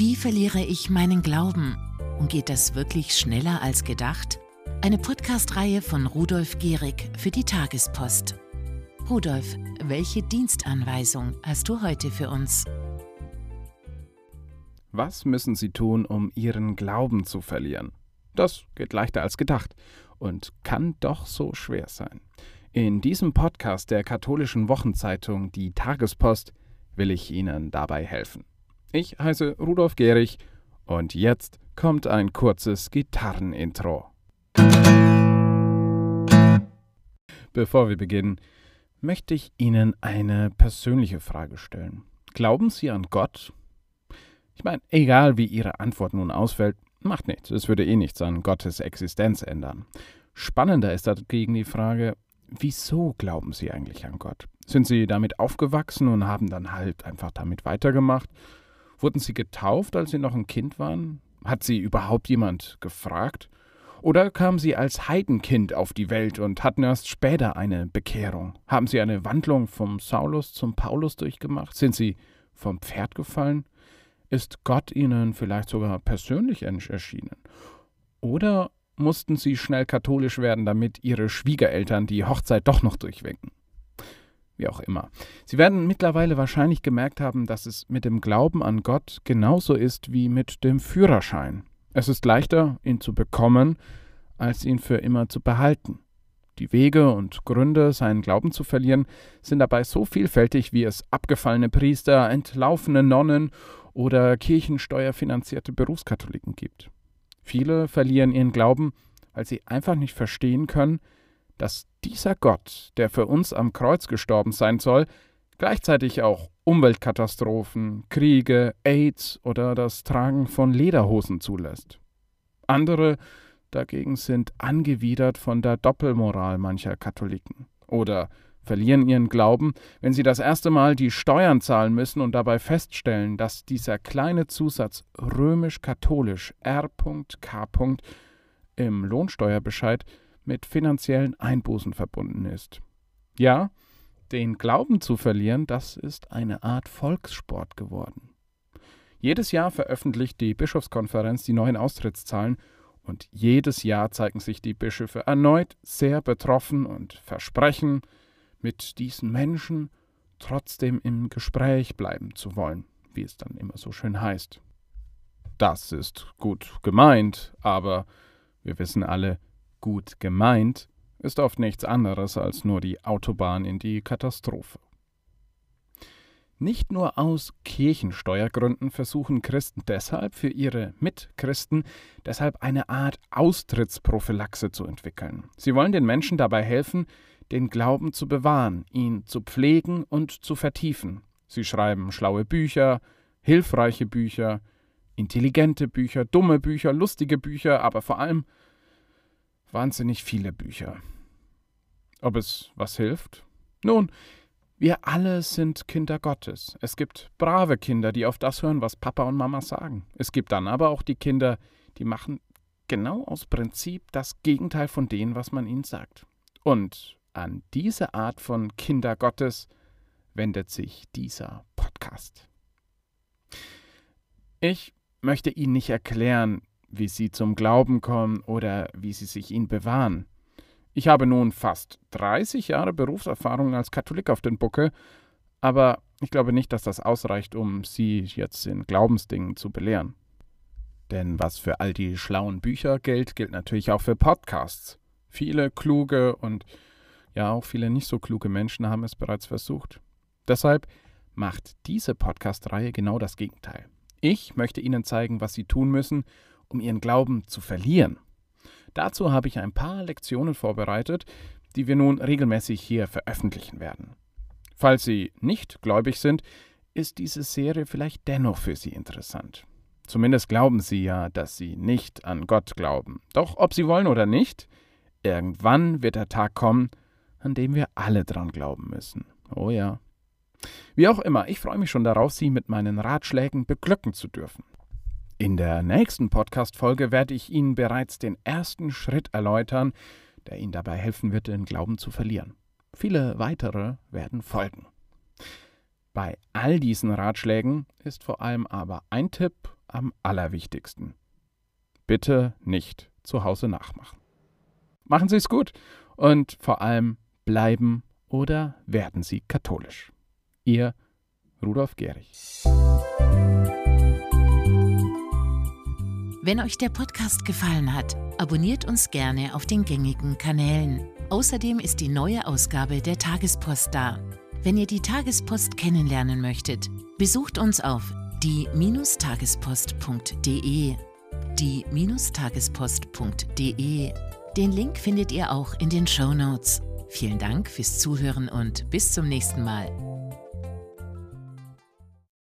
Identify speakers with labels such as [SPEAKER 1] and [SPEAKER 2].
[SPEAKER 1] Wie verliere ich meinen Glauben? Und geht das wirklich schneller als gedacht? Eine Podcast-Reihe von Rudolf Gehrig für die Tagespost. Rudolf, welche Dienstanweisung hast du heute für uns?
[SPEAKER 2] Was müssen Sie tun, um Ihren Glauben zu verlieren? Das geht leichter als gedacht und kann doch so schwer sein. In diesem Podcast der katholischen Wochenzeitung Die Tagespost will ich Ihnen dabei helfen. Ich heiße Rudolf Gehrig und jetzt kommt ein kurzes Gitarrenintro. Bevor wir beginnen, möchte ich Ihnen eine persönliche Frage stellen. Glauben Sie an Gott? Ich meine, egal wie Ihre Antwort nun ausfällt, macht nichts. Es würde eh nichts an Gottes Existenz ändern. Spannender ist dagegen die Frage, wieso glauben Sie eigentlich an Gott? Sind Sie damit aufgewachsen und haben dann halt einfach damit weitergemacht? Wurden Sie getauft, als Sie noch ein Kind waren? Hat Sie überhaupt jemand gefragt? Oder kamen Sie als Heidenkind auf die Welt und hatten erst später eine Bekehrung? Haben Sie eine Wandlung vom Saulus zum Paulus durchgemacht? Sind Sie vom Pferd gefallen? Ist Gott Ihnen vielleicht sogar persönlich erschienen? Oder mussten sie schnell katholisch werden, damit ihre Schwiegereltern die Hochzeit doch noch durchwinken. Wie auch immer. Sie werden mittlerweile wahrscheinlich gemerkt haben, dass es mit dem Glauben an Gott genauso ist wie mit dem Führerschein. Es ist leichter, ihn zu bekommen, als ihn für immer zu behalten. Die Wege und Gründe, seinen Glauben zu verlieren, sind dabei so vielfältig, wie es abgefallene Priester, entlaufene Nonnen oder kirchensteuerfinanzierte Berufskatholiken gibt. Viele verlieren ihren Glauben, weil sie einfach nicht verstehen können, dass dieser Gott, der für uns am Kreuz gestorben sein soll, gleichzeitig auch Umweltkatastrophen, Kriege, AIDS oder das Tragen von Lederhosen zulässt. Andere dagegen sind angewidert von der Doppelmoral mancher Katholiken oder verlieren ihren Glauben, wenn sie das erste Mal die Steuern zahlen müssen und dabei feststellen, dass dieser kleine Zusatz römisch-katholisch R.K. im Lohnsteuerbescheid mit finanziellen Einbußen verbunden ist. Ja, den Glauben zu verlieren, das ist eine Art Volkssport geworden. Jedes Jahr veröffentlicht die Bischofskonferenz die neuen Austrittszahlen und jedes Jahr zeigen sich die Bischöfe erneut sehr betroffen und versprechen, mit diesen Menschen trotzdem im Gespräch bleiben zu wollen, wie es dann immer so schön heißt. Das ist gut gemeint, aber wir wissen alle, gut gemeint ist oft nichts anderes als nur die Autobahn in die Katastrophe. Nicht nur aus Kirchensteuergründen versuchen Christen deshalb für ihre Mitchristen deshalb eine Art Austrittsprophylaxe zu entwickeln. Sie wollen den Menschen dabei helfen, den Glauben zu bewahren, ihn zu pflegen und zu vertiefen. Sie schreiben schlaue Bücher, hilfreiche Bücher, intelligente Bücher, dumme Bücher, lustige Bücher, aber vor allem wahnsinnig viele Bücher. Ob es was hilft? Nun, wir alle sind Kinder Gottes. Es gibt brave Kinder, die auf das hören, was Papa und Mama sagen. Es gibt dann aber auch die Kinder, die machen genau aus Prinzip das Gegenteil von dem, was man ihnen sagt. Und an diese Art von Kinder Gottes wendet sich dieser Podcast. Ich möchte Ihnen nicht erklären, wie Sie zum Glauben kommen oder wie Sie sich ihn bewahren. Ich habe nun fast 30 Jahre Berufserfahrung als Katholik auf den Bucke, aber ich glaube nicht, dass das ausreicht, um Sie jetzt in Glaubensdingen zu belehren. Denn was für all die schlauen Bücher gilt, gilt natürlich auch für Podcasts. Viele kluge und ja, auch viele nicht so kluge Menschen haben es bereits versucht. Deshalb macht diese Podcast-Reihe genau das Gegenteil. Ich möchte Ihnen zeigen, was Sie tun müssen, um Ihren Glauben zu verlieren. Dazu habe ich ein paar Lektionen vorbereitet, die wir nun regelmäßig hier veröffentlichen werden. Falls Sie nicht gläubig sind, ist diese Serie vielleicht dennoch für Sie interessant. Zumindest glauben Sie ja, dass Sie nicht an Gott glauben. Doch ob Sie wollen oder nicht, irgendwann wird der Tag kommen, an dem wir alle dran glauben müssen. Oh ja. Wie auch immer, ich freue mich schon darauf, Sie mit meinen Ratschlägen beglücken zu dürfen. In der nächsten Podcast-Folge werde ich Ihnen bereits den ersten Schritt erläutern, der Ihnen dabei helfen wird, den Glauben zu verlieren. Viele weitere werden folgen. Bei all diesen Ratschlägen ist vor allem aber ein Tipp am allerwichtigsten. Bitte nicht zu Hause nachmachen. Machen Sie es gut und vor allem bleiben oder werden Sie katholisch. Ihr Rudolf Gehrig.
[SPEAKER 1] Wenn euch der Podcast gefallen hat, abonniert uns gerne auf den gängigen Kanälen. Außerdem ist die neue Ausgabe der Tagespost da. Wenn ihr die Tagespost kennenlernen möchtet, besucht uns auf die-tagespost.de. Die-tagespost.de. Den Link findet ihr auch in den Show Notes. Vielen Dank fürs Zuhören und bis zum nächsten Mal.